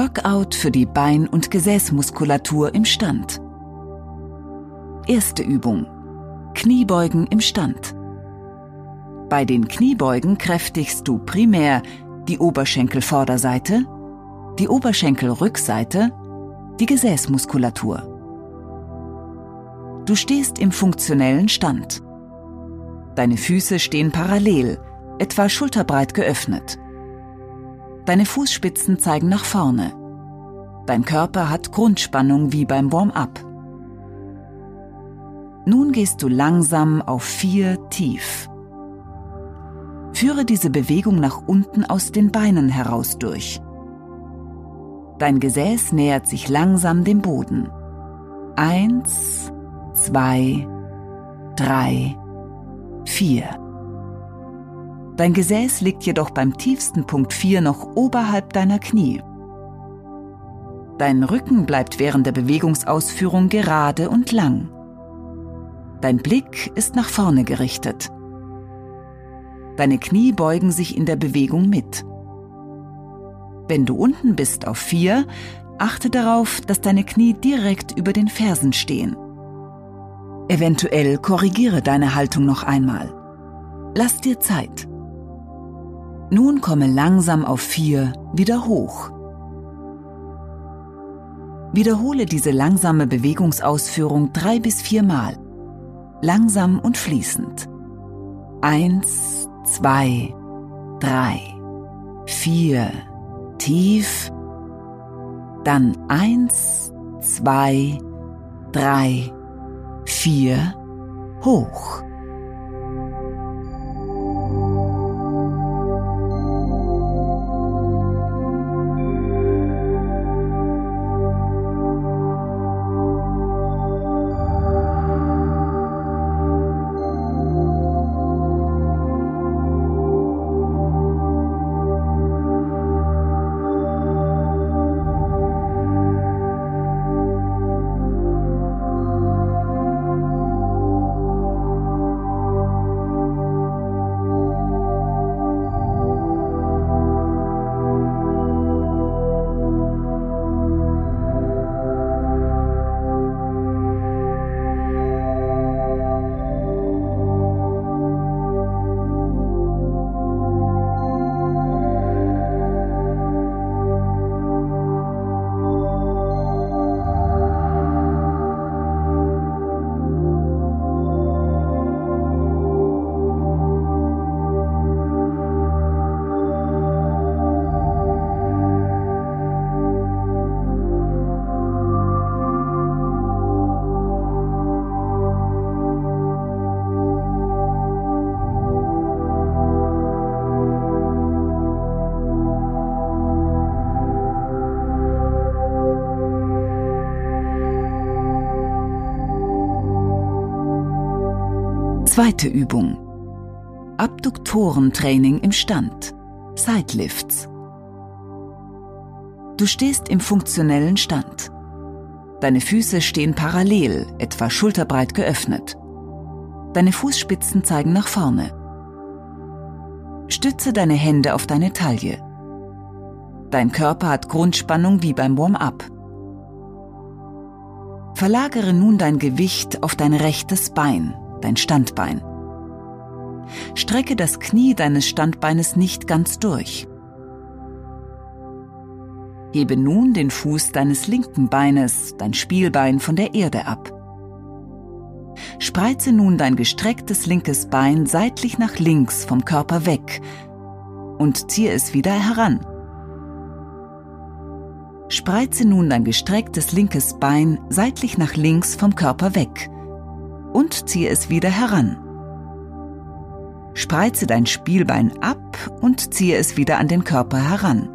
Workout für die Bein- und Gesäßmuskulatur im Stand. Erste Übung. Kniebeugen im Stand. Bei den Kniebeugen kräftigst du primär die Oberschenkelvorderseite, die Oberschenkelrückseite, die Gesäßmuskulatur. Du stehst im funktionellen Stand. Deine Füße stehen parallel, etwa schulterbreit geöffnet. Deine Fußspitzen zeigen nach vorne. Dein Körper hat Grundspannung wie beim Warm-up. Nun gehst du langsam auf vier tief. Führe diese Bewegung nach unten aus den Beinen heraus durch. Dein Gesäß nähert sich langsam dem Boden. Eins, zwei, drei, vier. Dein Gesäß liegt jedoch beim tiefsten Punkt 4 noch oberhalb deiner Knie. Dein Rücken bleibt während der Bewegungsausführung gerade und lang. Dein Blick ist nach vorne gerichtet. Deine Knie beugen sich in der Bewegung mit. Wenn du unten bist auf 4, achte darauf, dass deine Knie direkt über den Fersen stehen. Eventuell korrigiere deine Haltung noch einmal. Lass dir Zeit. Nun komme langsam auf 4 wieder hoch. Wiederhole diese langsame Bewegungsausführung drei bis viermal. Langsam und fließend. Eins, zwei, drei, vier, tief. Dann eins, zwei, drei, vier, hoch. Zweite Übung. Abduktorentraining im Stand. Sidelifts. Du stehst im funktionellen Stand. Deine Füße stehen parallel, etwa schulterbreit geöffnet. Deine Fußspitzen zeigen nach vorne. Stütze deine Hände auf deine Taille. Dein Körper hat Grundspannung wie beim Warm-up. Verlagere nun dein Gewicht auf dein rechtes Bein, dein Standbein. Strecke das Knie deines Standbeines nicht ganz durch. Hebe nun den Fuß deines linken Beines, dein Spielbein, von der Erde ab. Spreize nun dein gestrecktes linkes Bein seitlich nach links vom Körper weg und ziehe es wieder heran. Spreize nun dein gestrecktes linkes Bein seitlich nach links vom Körper weg und ziehe es wieder heran. Spreize dein Spielbein ab und ziehe es wieder an den Körper heran.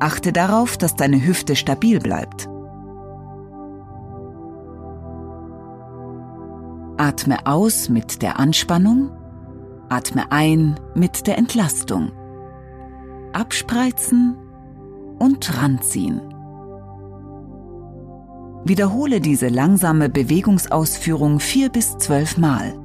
Achte darauf, dass deine Hüfte stabil bleibt. Atme aus mit der Anspannung, atme ein mit der Entlastung. Abspreizen und ranziehen. Wiederhole diese langsame Bewegungsausführung vier bis zwölf Mal.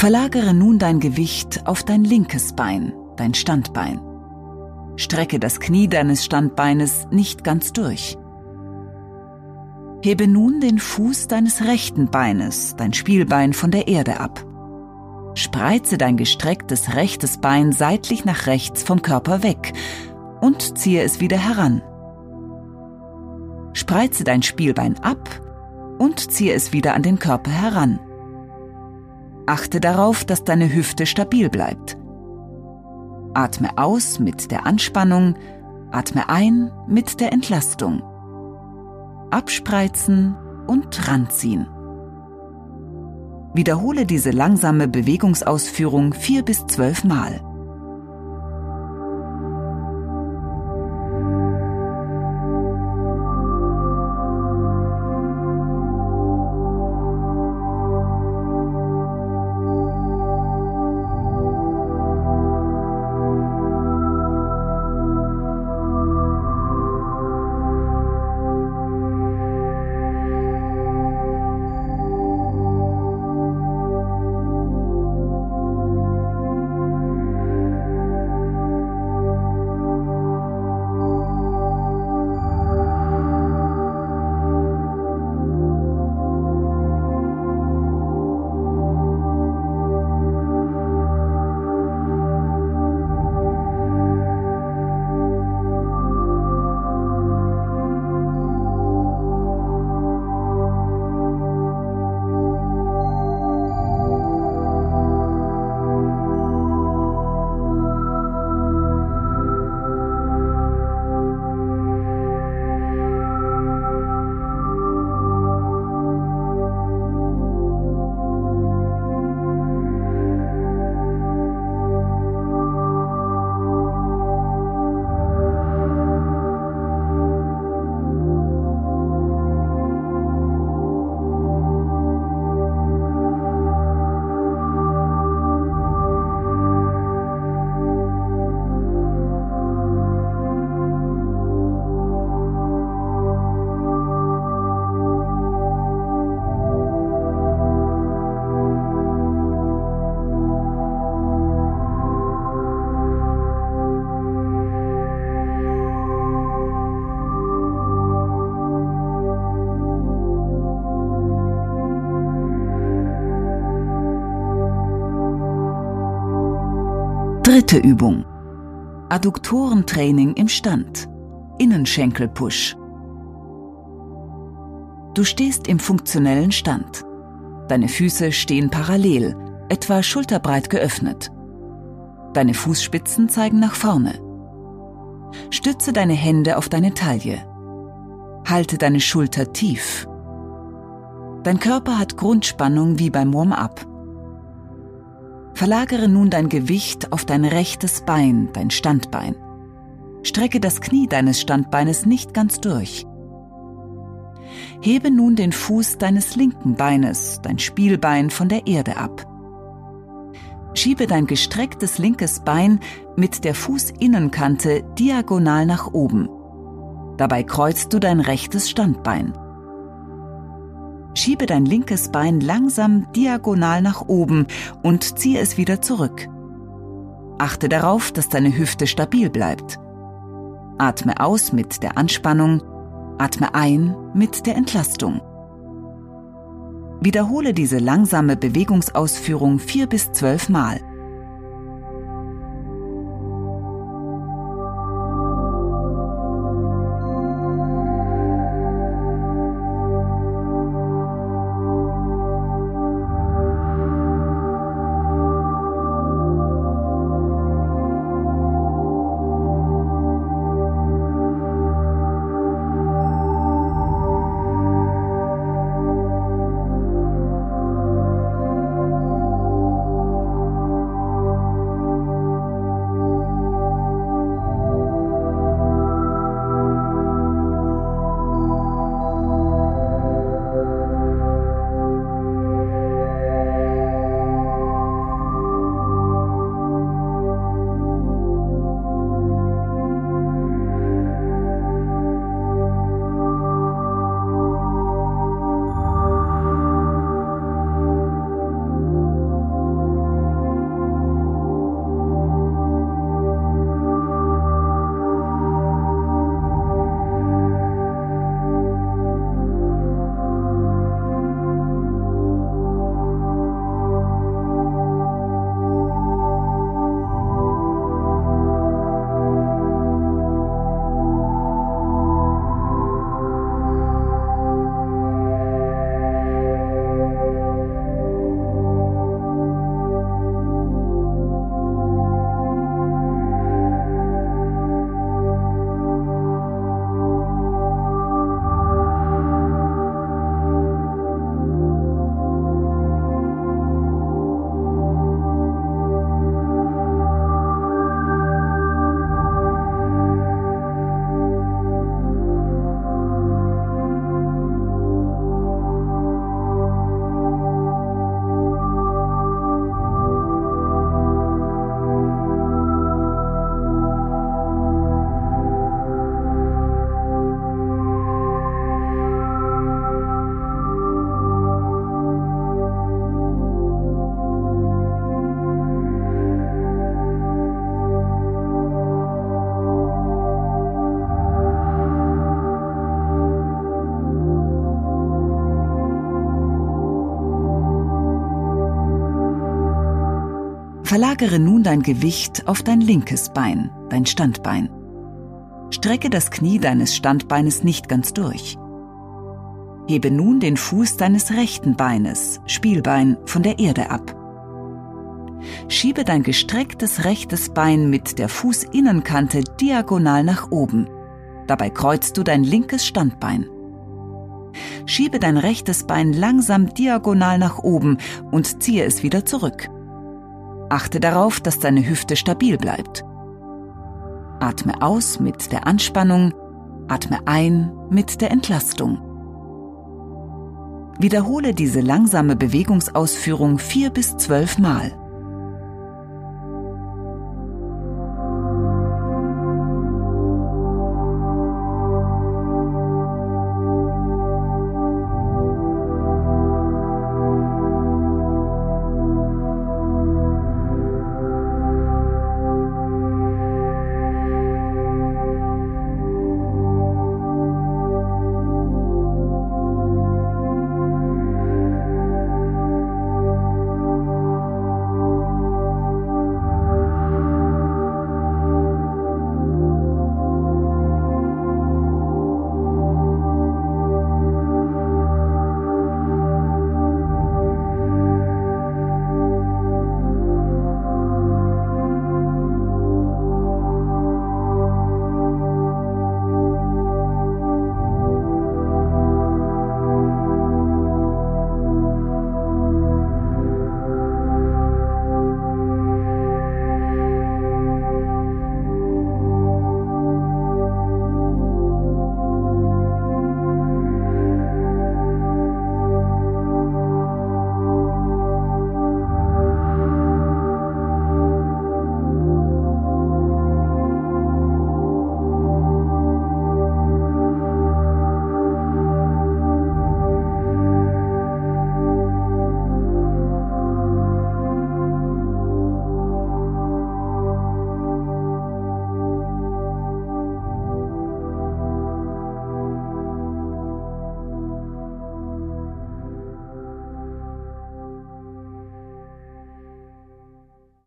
Verlagere nun dein Gewicht auf dein linkes Bein, dein Standbein. Strecke das Knie deines Standbeines nicht ganz durch. Hebe nun den Fuß deines rechten Beines, dein Spielbein, von der Erde ab. Spreize dein gestrecktes rechtes Bein seitlich nach rechts vom Körper weg und ziehe es wieder heran. Spreize dein Spielbein ab und ziehe es wieder an den Körper heran. Achte darauf, dass deine Hüfte stabil bleibt. Atme aus mit der Anspannung, atme ein mit der Entlastung. Abspreizen und ranziehen. Wiederhole diese langsame Bewegungsausführung vier bis zwölf Mal. Dritte Übung. Adduktorentraining im Stand. Innenschenkelpush. Du stehst im funktionellen Stand. Deine Füße stehen parallel, etwa schulterbreit geöffnet. Deine Fußspitzen zeigen nach vorne. Stütze deine Hände auf deine Taille. Halte deine Schulter tief. Dein Körper hat Grundspannung wie beim Warm-up. Verlagere nun dein Gewicht auf dein rechtes Bein, dein Standbein. Strecke das Knie deines Standbeines nicht ganz durch. Hebe nun den Fuß deines linken Beines, dein Spielbein, von der Erde ab. Schiebe dein gestrecktes linkes Bein mit der Fußinnenkante diagonal nach oben. Dabei kreuzt du dein rechtes Standbein. Schiebe dein linkes Bein langsam diagonal nach oben und ziehe es wieder zurück. Achte darauf, dass deine Hüfte stabil bleibt. Atme aus mit der Anspannung, atme ein mit der Entlastung. Wiederhole diese langsame Bewegungsausführung vier bis zwölf Mal. Verlagere nun dein Gewicht auf dein linkes Bein, dein Standbein. Strecke das Knie deines Standbeines nicht ganz durch. Hebe nun den Fuß deines rechten Beines, Spielbein, von der Erde ab. Schiebe dein gestrecktes rechtes Bein mit der Fußinnenkante diagonal nach oben. Dabei kreuzt du dein linkes Standbein. Schiebe dein rechtes Bein langsam diagonal nach oben und ziehe es wieder zurück. Achte darauf, dass deine Hüfte stabil bleibt. Atme aus mit der Anspannung, atme ein mit der Entlastung. Wiederhole diese langsame Bewegungsausführung vier bis zwölf Mal.